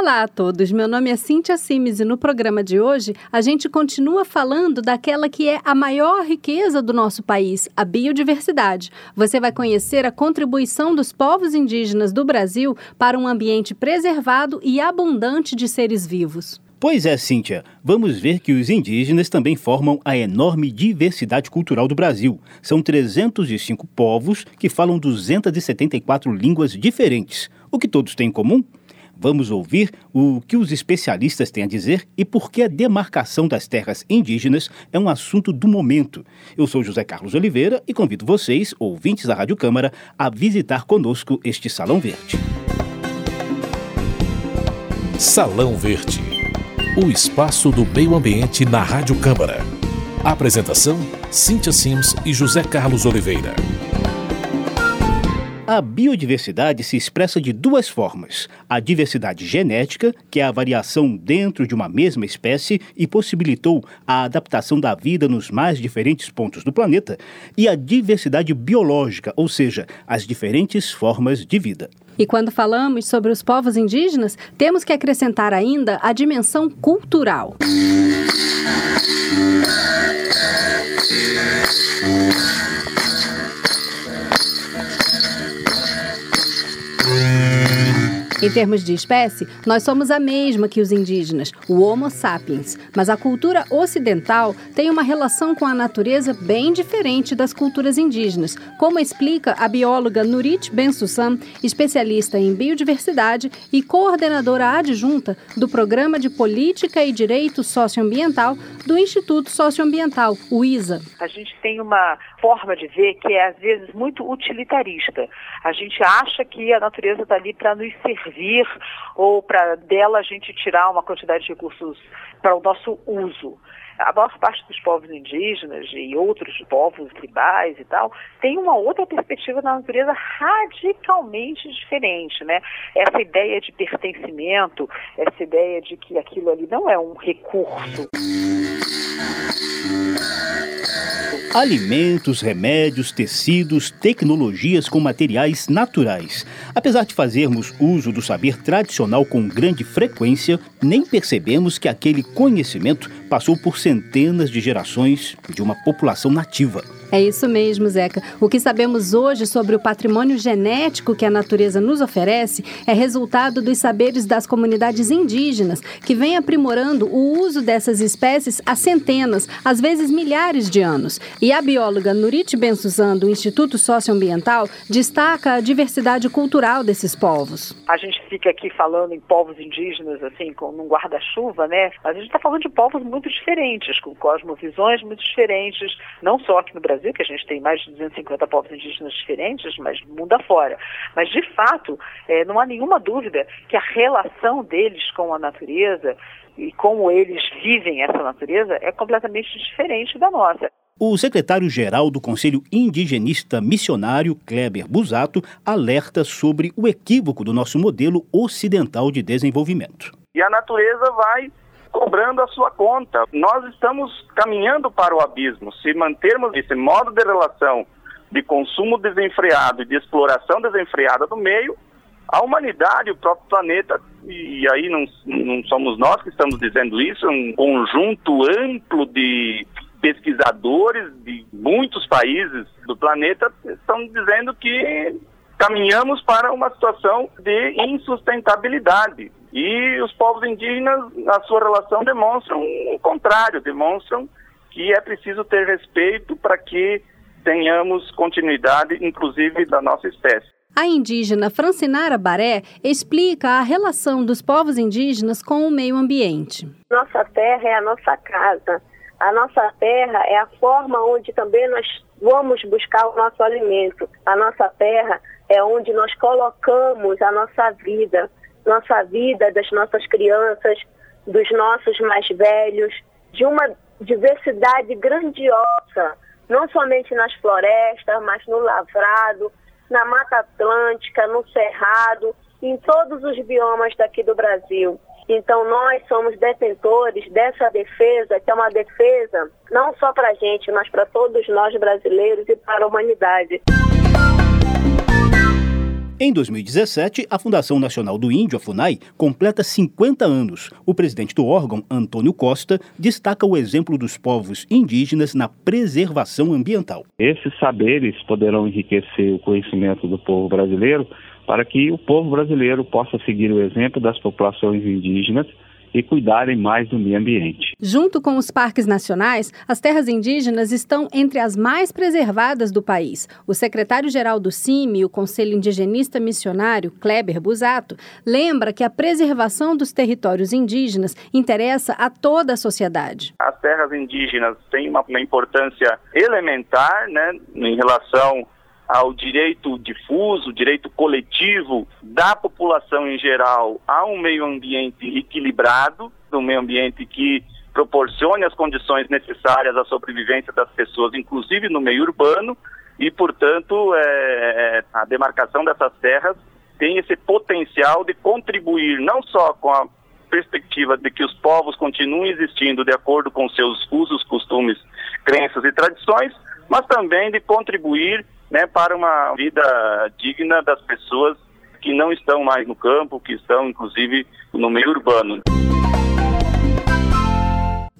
Olá a todos, meu nome é Cíntia Simes e no programa de hoje a gente continua falando daquela que é a maior riqueza do nosso país, a biodiversidade. Você vai conhecer a contribuição dos povos indígenas do Brasil para um ambiente preservado e abundante de seres vivos. Pois é, Cíntia. Vamos ver que os indígenas também formam a enorme diversidade cultural do Brasil. São 305 povos que falam 274 línguas diferentes. O que todos têm em comum? Vamos ouvir o que os especialistas têm a dizer e por que a demarcação das terras indígenas é um assunto do momento. Eu sou José Carlos Oliveira e convido vocês, ouvintes da Rádio Câmara, a visitar conosco este Salão Verde. Salão Verde o espaço do meio ambiente na Rádio Câmara. Apresentação: Cíntia Sims e José Carlos Oliveira. A biodiversidade se expressa de duas formas: a diversidade genética, que é a variação dentro de uma mesma espécie e possibilitou a adaptação da vida nos mais diferentes pontos do planeta, e a diversidade biológica, ou seja, as diferentes formas de vida. E quando falamos sobre os povos indígenas, temos que acrescentar ainda a dimensão cultural. Em termos de espécie, nós somos a mesma que os indígenas, o Homo sapiens, mas a cultura ocidental tem uma relação com a natureza bem diferente das culturas indígenas, como explica a bióloga Nurit Ben-Sussam, especialista em biodiversidade e coordenadora adjunta do Programa de Política e Direito Socioambiental do Instituto Socioambiental, o ISA. A gente tem uma forma de ver que é às vezes muito utilitarista. A gente acha que a natureza está ali para nos servir ou para dela a gente tirar uma quantidade de recursos para o nosso uso a maior parte dos povos indígenas e outros povos tribais e tal, tem uma outra perspectiva da natureza radicalmente diferente, né? Essa ideia de pertencimento, essa ideia de que aquilo ali não é um recurso. Alimentos, remédios, tecidos, tecnologias com materiais naturais. Apesar de fazermos uso do saber tradicional com grande frequência, nem percebemos que aquele conhecimento passou por centenas de gerações de uma população nativa. É isso mesmo, Zeca. O que sabemos hoje sobre o patrimônio genético que a natureza nos oferece é resultado dos saberes das comunidades indígenas, que vêm aprimorando o uso dessas espécies há centenas, às vezes milhares de anos. E a bióloga Nurit Ben-Suzan, do Instituto Socioambiental, destaca a diversidade cultural desses povos. A gente fica aqui falando em povos indígenas, assim, com um guarda-chuva, né? Mas a gente está falando de povos muito diferentes, com cosmovisões muito diferentes, não só aqui no Brasil, Brasil, que a gente tem mais de 250 povos indígenas diferentes, mas mundo afora. Mas, de fato, é, não há nenhuma dúvida que a relação deles com a natureza e como eles vivem essa natureza é completamente diferente da nossa. O secretário-geral do Conselho Indigenista Missionário, Kleber Busato, alerta sobre o equívoco do nosso modelo ocidental de desenvolvimento. E a natureza vai cobrando a sua conta. Nós estamos caminhando para o abismo. Se mantermos esse modo de relação de consumo desenfreado e de exploração desenfreada do meio, a humanidade, o próprio planeta, e aí não, não somos nós que estamos dizendo isso, é um conjunto amplo de pesquisadores de muitos países do planeta estão dizendo que caminhamos para uma situação de insustentabilidade. E os povos indígenas, na sua relação, demonstram o contrário, demonstram que é preciso ter respeito para que tenhamos continuidade, inclusive, da nossa espécie. A indígena Francinara Baré explica a relação dos povos indígenas com o meio ambiente. Nossa terra é a nossa casa. A nossa terra é a forma onde também nós vamos buscar o nosso alimento. A nossa terra é onde nós colocamos a nossa vida nossa vida, das nossas crianças, dos nossos mais velhos, de uma diversidade grandiosa, não somente nas florestas, mas no lavrado, na Mata Atlântica, no Cerrado, em todos os biomas daqui do Brasil. Então, nós somos detentores dessa defesa, que é uma defesa não só para a gente, mas para todos nós brasileiros e para a humanidade. Em 2017, a Fundação Nacional do Índio, a FUNAI, completa 50 anos. O presidente do órgão, Antônio Costa, destaca o exemplo dos povos indígenas na preservação ambiental. Esses saberes poderão enriquecer o conhecimento do povo brasileiro para que o povo brasileiro possa seguir o exemplo das populações indígenas e cuidarem mais do meio ambiente. Junto com os parques nacionais, as terras indígenas estão entre as mais preservadas do país. O secretário-geral do CIMI, o Conselho Indigenista Missionário, Kleber Busato, lembra que a preservação dos territórios indígenas interessa a toda a sociedade. As terras indígenas têm uma, uma importância elementar né, em relação ao direito difuso, direito coletivo da população em geral a um meio ambiente equilibrado, um meio ambiente que proporcione as condições necessárias à sobrevivência das pessoas, inclusive no meio urbano, e, portanto, é, é a demarcação dessas terras tem esse potencial de contribuir não só com a perspectiva de que os povos continuem existindo de acordo com seus usos, costumes, crenças e tradições, mas também de contribuir né, para uma vida digna das pessoas que não estão mais no campo, que estão inclusive no meio urbano.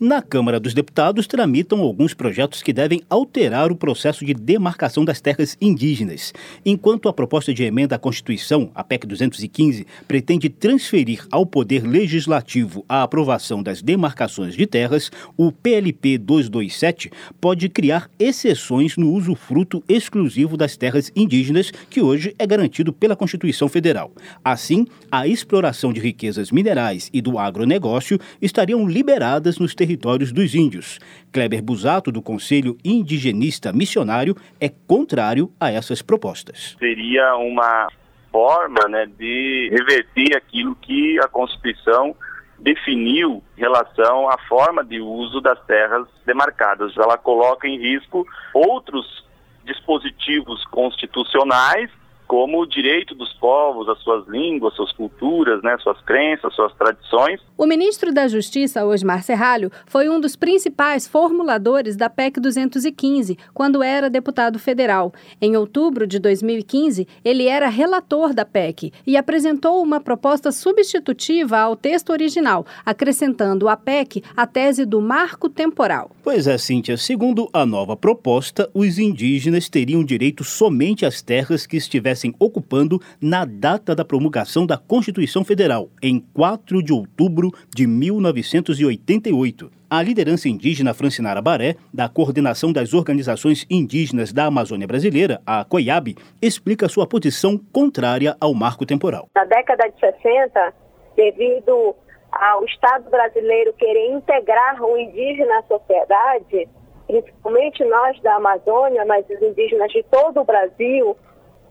Na Câmara dos Deputados tramitam alguns projetos que devem alterar o processo de demarcação das terras indígenas. Enquanto a proposta de emenda à Constituição, a PEC 215, pretende transferir ao Poder Legislativo a aprovação das demarcações de terras, o PLP 227 pode criar exceções no uso fruto exclusivo das terras indígenas, que hoje é garantido pela Constituição Federal. Assim, a exploração de riquezas minerais e do agronegócio estariam liberadas nos territórios territórios dos índios. Kleber Busato, do Conselho Indigenista Missionário, é contrário a essas propostas. Seria uma forma né, de reverter aquilo que a Constituição definiu em relação à forma de uso das terras demarcadas. Ela coloca em risco outros dispositivos constitucionais como o direito dos povos, as suas línguas, suas culturas, né, suas crenças, suas tradições. O ministro da Justiça, Osmar Serralho, foi um dos principais formuladores da PEC 215, quando era deputado federal. Em outubro de 2015, ele era relator da PEC e apresentou uma proposta substitutiva ao texto original, acrescentando à PEC a tese do marco temporal. Pois é, Cíntia, segundo a nova proposta, os indígenas teriam direito somente às terras que estivessem estivessem ocupando na data da promulgação da Constituição Federal, em 4 de outubro de 1988. A liderança indígena Francinara Baré, da Coordenação das Organizações Indígenas da Amazônia Brasileira, a COIAB, explica sua posição contrária ao marco temporal. Na década de 60, devido ao Estado brasileiro querer integrar o indígena à sociedade, principalmente nós da Amazônia, mas os indígenas de todo o Brasil,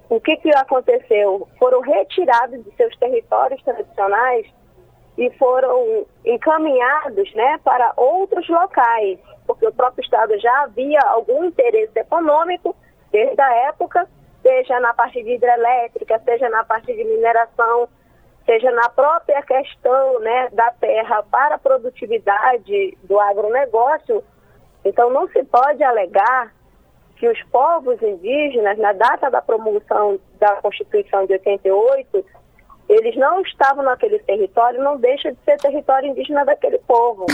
o que, que aconteceu? Foram retirados de seus territórios tradicionais e foram encaminhados né, para outros locais, porque o próprio Estado já havia algum interesse econômico desde a época, seja na parte de hidrelétrica, seja na parte de mineração, seja na própria questão né, da terra para a produtividade do agronegócio. Então não se pode alegar que os povos indígenas, na data da promulgação da Constituição de 88, eles não estavam naquele território, não deixa de ser território indígena daquele povo.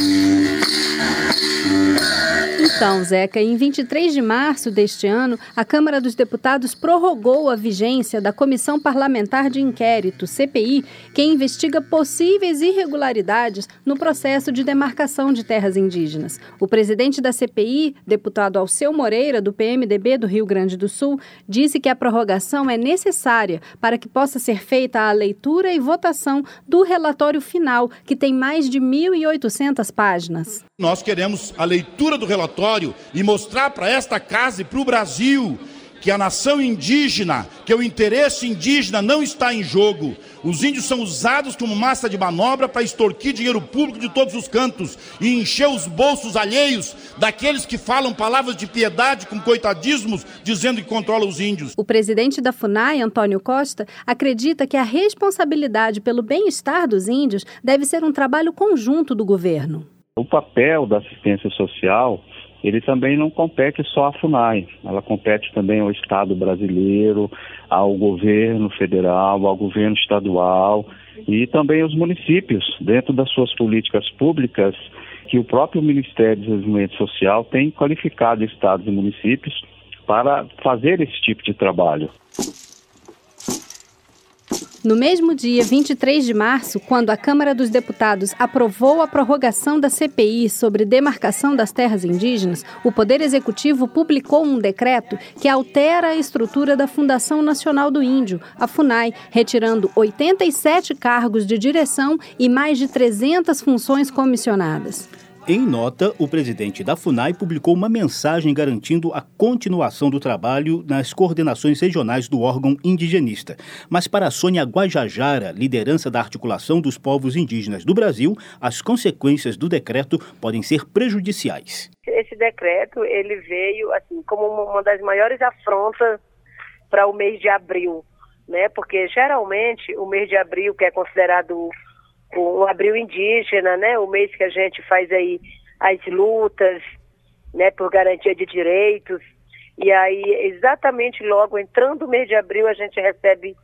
Então, Zeca, em 23 de março deste ano, a Câmara dos Deputados prorrogou a vigência da Comissão Parlamentar de Inquérito, CPI, que investiga possíveis irregularidades no processo de demarcação de terras indígenas. O presidente da CPI, deputado Alceu Moreira, do PMDB do Rio Grande do Sul, disse que a prorrogação é necessária para que possa ser feita a leitura e votação do relatório final, que tem mais de 1.800 páginas. Nós queremos a leitura do relatório e mostrar para esta casa e para o Brasil que a nação indígena, que o interesse indígena não está em jogo. Os índios são usados como massa de manobra para extorquir dinheiro público de todos os cantos e encher os bolsos alheios daqueles que falam palavras de piedade com coitadismos, dizendo que controla os índios. O presidente da FUNAI, Antônio Costa, acredita que a responsabilidade pelo bem-estar dos índios deve ser um trabalho conjunto do governo. O papel da assistência social ele também não compete só à FUNAI, ela compete também ao Estado brasileiro, ao governo federal, ao governo estadual e também aos municípios, dentro das suas políticas públicas, que o próprio Ministério do Desenvolvimento Social tem qualificado estados e municípios para fazer esse tipo de trabalho. No mesmo dia 23 de março, quando a Câmara dos Deputados aprovou a prorrogação da CPI sobre demarcação das terras indígenas, o Poder Executivo publicou um decreto que altera a estrutura da Fundação Nacional do Índio, a FUNAI, retirando 87 cargos de direção e mais de 300 funções comissionadas. Em nota, o presidente da FUNAI publicou uma mensagem garantindo a continuação do trabalho nas coordenações regionais do órgão indigenista. Mas para Sônia Guajajara, liderança da articulação dos povos indígenas do Brasil, as consequências do decreto podem ser prejudiciais. Esse decreto ele veio assim como uma das maiores afrontas para o mês de abril, né? Porque geralmente o mês de abril, que é considerado o abril indígena, né? O mês que a gente faz aí as lutas, né, por garantia de direitos. E aí, exatamente logo entrando o mês de abril, a gente recebe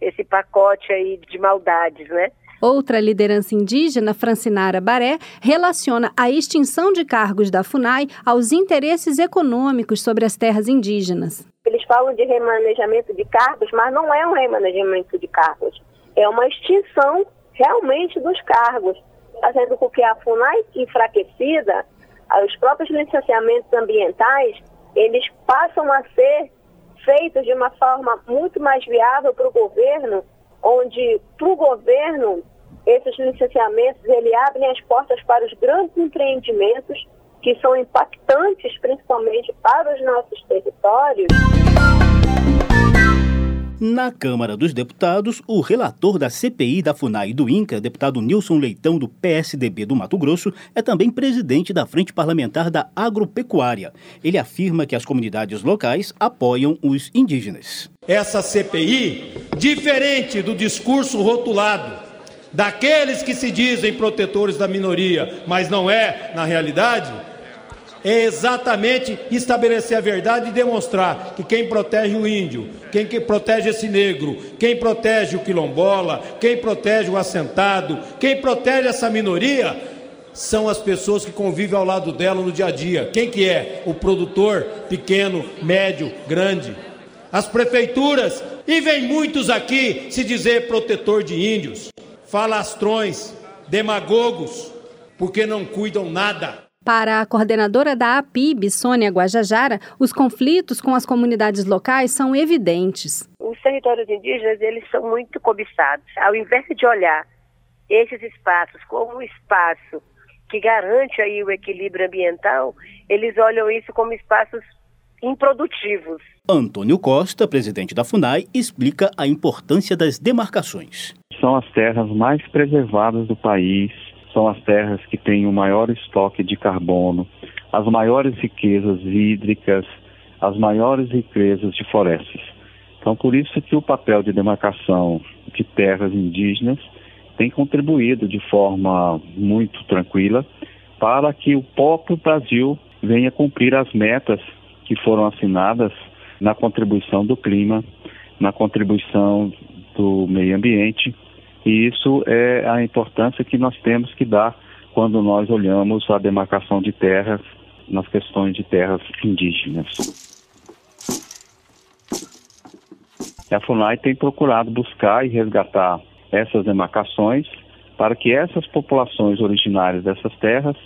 esse pacote aí de maldades, né? Outra liderança indígena, Francinara Baré, relaciona a extinção de cargos da FUNAI aos interesses econômicos sobre as terras indígenas. Eles falam de remanejamento de cargos, mas não é um remanejamento de cargos. É uma extinção realmente dos cargos, fazendo com que a FUNAI enfraquecida, os próprios licenciamentos ambientais, eles passam a ser feitos de uma forma muito mais viável para o governo, onde para o governo esses licenciamentos ele abrem as portas para os grandes empreendimentos que são impactantes principalmente para os nossos territórios. Na Câmara dos Deputados, o relator da CPI da FUNAI do INCA, deputado Nilson Leitão, do PSDB do Mato Grosso, é também presidente da Frente Parlamentar da Agropecuária. Ele afirma que as comunidades locais apoiam os indígenas. Essa CPI, diferente do discurso rotulado daqueles que se dizem protetores da minoria, mas não é na realidade, é exatamente estabelecer a verdade e demonstrar que quem protege o índio, quem que protege esse negro, quem protege o quilombola, quem protege o assentado, quem protege essa minoria, são as pessoas que convivem ao lado dela no dia a dia. Quem que é? O produtor pequeno, médio, grande. As prefeituras, e vem muitos aqui se dizer protetor de índios, falastrões, demagogos, porque não cuidam nada. Para a coordenadora da APIB, Sônia Guajajara, os conflitos com as comunidades locais são evidentes. Os territórios indígenas, eles são muito cobiçados. Ao invés de olhar esses espaços como um espaço que garante aí o equilíbrio ambiental, eles olham isso como espaços improdutivos. Antônio Costa, presidente da FUNAI, explica a importância das demarcações. São as terras mais preservadas do país, são as terras que têm o maior estoque de carbono, as maiores riquezas hídricas, as maiores riquezas de florestas. Então, por isso que o papel de demarcação de terras indígenas tem contribuído de forma muito tranquila para que o próprio Brasil venha cumprir as metas que foram assinadas na contribuição do clima, na contribuição do meio ambiente e isso é a importância que nós temos que dar quando nós olhamos a demarcação de terras nas questões de terras indígenas. A FUNAI tem procurado buscar e resgatar essas demarcações para que essas populações originárias dessas terras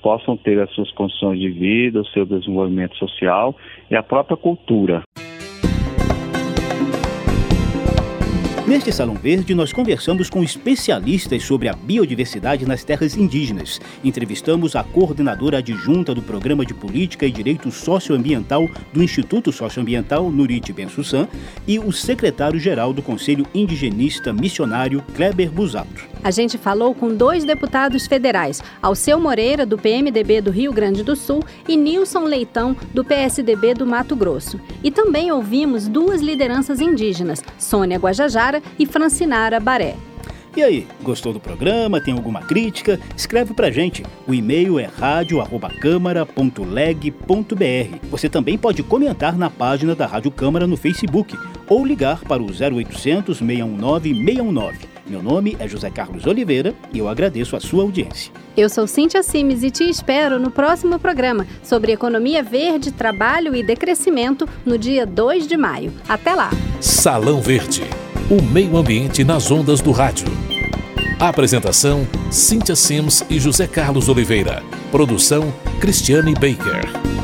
possam ter as suas condições de vida, o seu desenvolvimento social e a própria cultura. Neste Salão Verde, nós conversamos com especialistas sobre a biodiversidade nas terras indígenas. Entrevistamos a coordenadora adjunta do Programa de Política e Direito Socioambiental do Instituto Socioambiental, Nurit Ben-Sussan, e o secretário-geral do Conselho Indigenista Missionário, Kleber Busato. A gente falou com dois deputados federais, Alceu Moreira, do PMDB do Rio Grande do Sul, e Nilson Leitão, do PSDB do Mato Grosso. E também ouvimos duas lideranças indígenas, Sônia Guajajara e Francinara Baré. E aí, gostou do programa? Tem alguma crítica? Escreve pra gente. O e-mail é radio@câmara.leg.br. Você também pode comentar na página da Rádio Câmara no Facebook ou ligar para o 0800 619 619. Meu nome é José Carlos Oliveira e eu agradeço a sua audiência. Eu sou Cíntia Simes e te espero no próximo programa sobre economia verde, trabalho e decrescimento no dia 2 de maio. Até lá! Salão Verde o meio ambiente nas ondas do rádio. Apresentação: Cíntia Sims e José Carlos Oliveira. Produção: Cristiane Baker.